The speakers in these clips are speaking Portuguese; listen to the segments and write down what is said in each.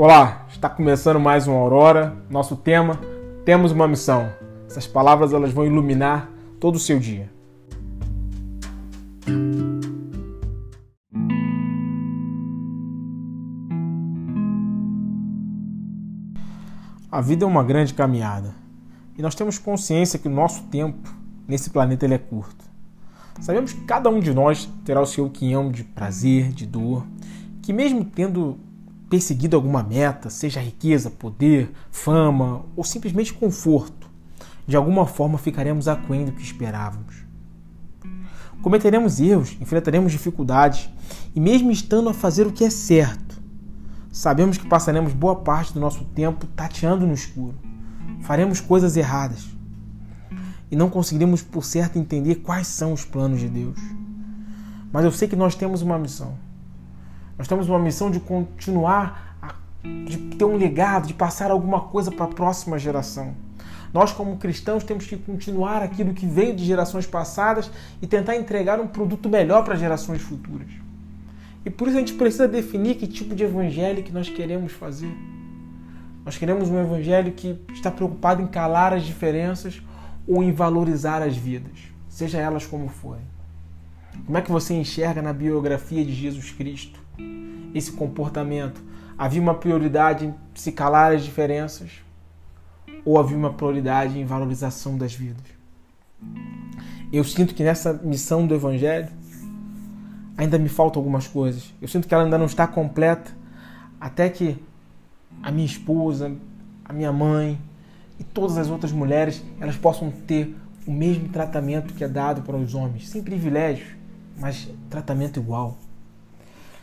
Olá, está começando mais uma Aurora. Nosso tema: temos uma missão. Essas palavras elas vão iluminar todo o seu dia. A vida é uma grande caminhada e nós temos consciência que o nosso tempo nesse planeta ele é curto. Sabemos que cada um de nós terá o seu quinhão de prazer, de dor, que mesmo tendo perseguido alguma meta, seja riqueza, poder, fama ou simplesmente conforto, de alguma forma ficaremos aquém do que esperávamos. Cometeremos erros, enfrentaremos dificuldades e, mesmo estando a fazer o que é certo, sabemos que passaremos boa parte do nosso tempo tateando no escuro. Faremos coisas erradas e não conseguiremos por certo entender quais são os planos de Deus. Mas eu sei que nós temos uma missão nós temos uma missão de continuar, a, de ter um legado, de passar alguma coisa para a próxima geração. Nós, como cristãos, temos que continuar aquilo que veio de gerações passadas e tentar entregar um produto melhor para gerações futuras. E por isso a gente precisa definir que tipo de evangelho que nós queremos fazer. Nós queremos um evangelho que está preocupado em calar as diferenças ou em valorizar as vidas, seja elas como forem. Como é que você enxerga na biografia de Jesus Cristo esse comportamento? Havia uma prioridade em se calar as diferenças ou havia uma prioridade em valorização das vidas? Eu sinto que nessa missão do Evangelho ainda me faltam algumas coisas. Eu sinto que ela ainda não está completa até que a minha esposa, a minha mãe e todas as outras mulheres elas possam ter o mesmo tratamento que é dado para os homens, sem privilégios, mas tratamento igual.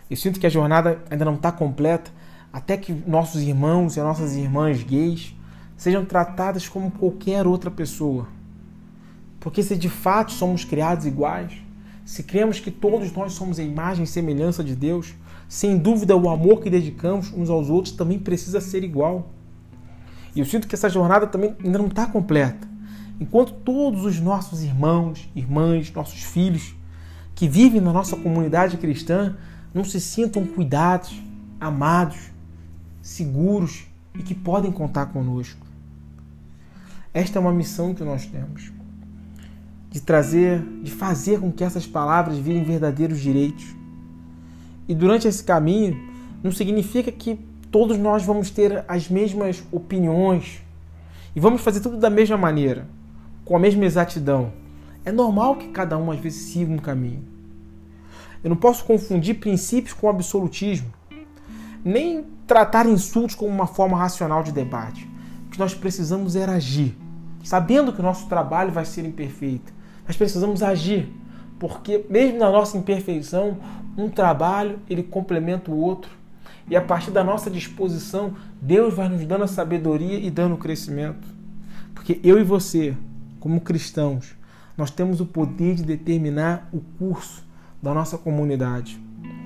Eu sinto que a jornada ainda não está completa até que nossos irmãos e nossas irmãs gays sejam tratadas como qualquer outra pessoa. Porque se de fato somos criados iguais, se cremos que todos nós somos a imagem e semelhança de Deus, sem dúvida o amor que dedicamos uns aos outros também precisa ser igual. E eu sinto que essa jornada também ainda não está completa. Enquanto todos os nossos irmãos, irmãs, nossos filhos que vivem na nossa comunidade cristã não se sintam cuidados, amados, seguros e que podem contar conosco. Esta é uma missão que nós temos de trazer, de fazer com que essas palavras virem verdadeiros direitos. E durante esse caminho, não significa que todos nós vamos ter as mesmas opiniões e vamos fazer tudo da mesma maneira, com a mesma exatidão. É normal que cada um às vezes siga um caminho. Eu não posso confundir princípios com absolutismo, nem tratar insultos como uma forma racional de debate. O que nós precisamos é agir, sabendo que o nosso trabalho vai ser imperfeito. Nós precisamos agir, porque mesmo na nossa imperfeição, um trabalho ele complementa o outro. E a partir da nossa disposição, Deus vai nos dando a sabedoria e dando o crescimento. Porque eu e você, como cristãos, nós temos o poder de determinar o curso da nossa comunidade.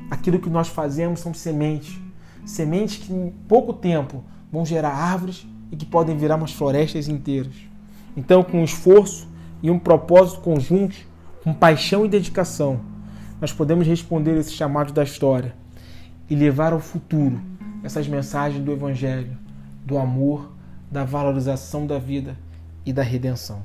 Aquilo que nós fazemos são sementes. Sementes que em pouco tempo vão gerar árvores e que podem virar umas florestas inteiras. Então, com esforço e um propósito conjunto, com paixão e dedicação, nós podemos responder esse chamado da história e levar ao futuro essas mensagens do Evangelho, do amor, da valorização da vida e da redenção.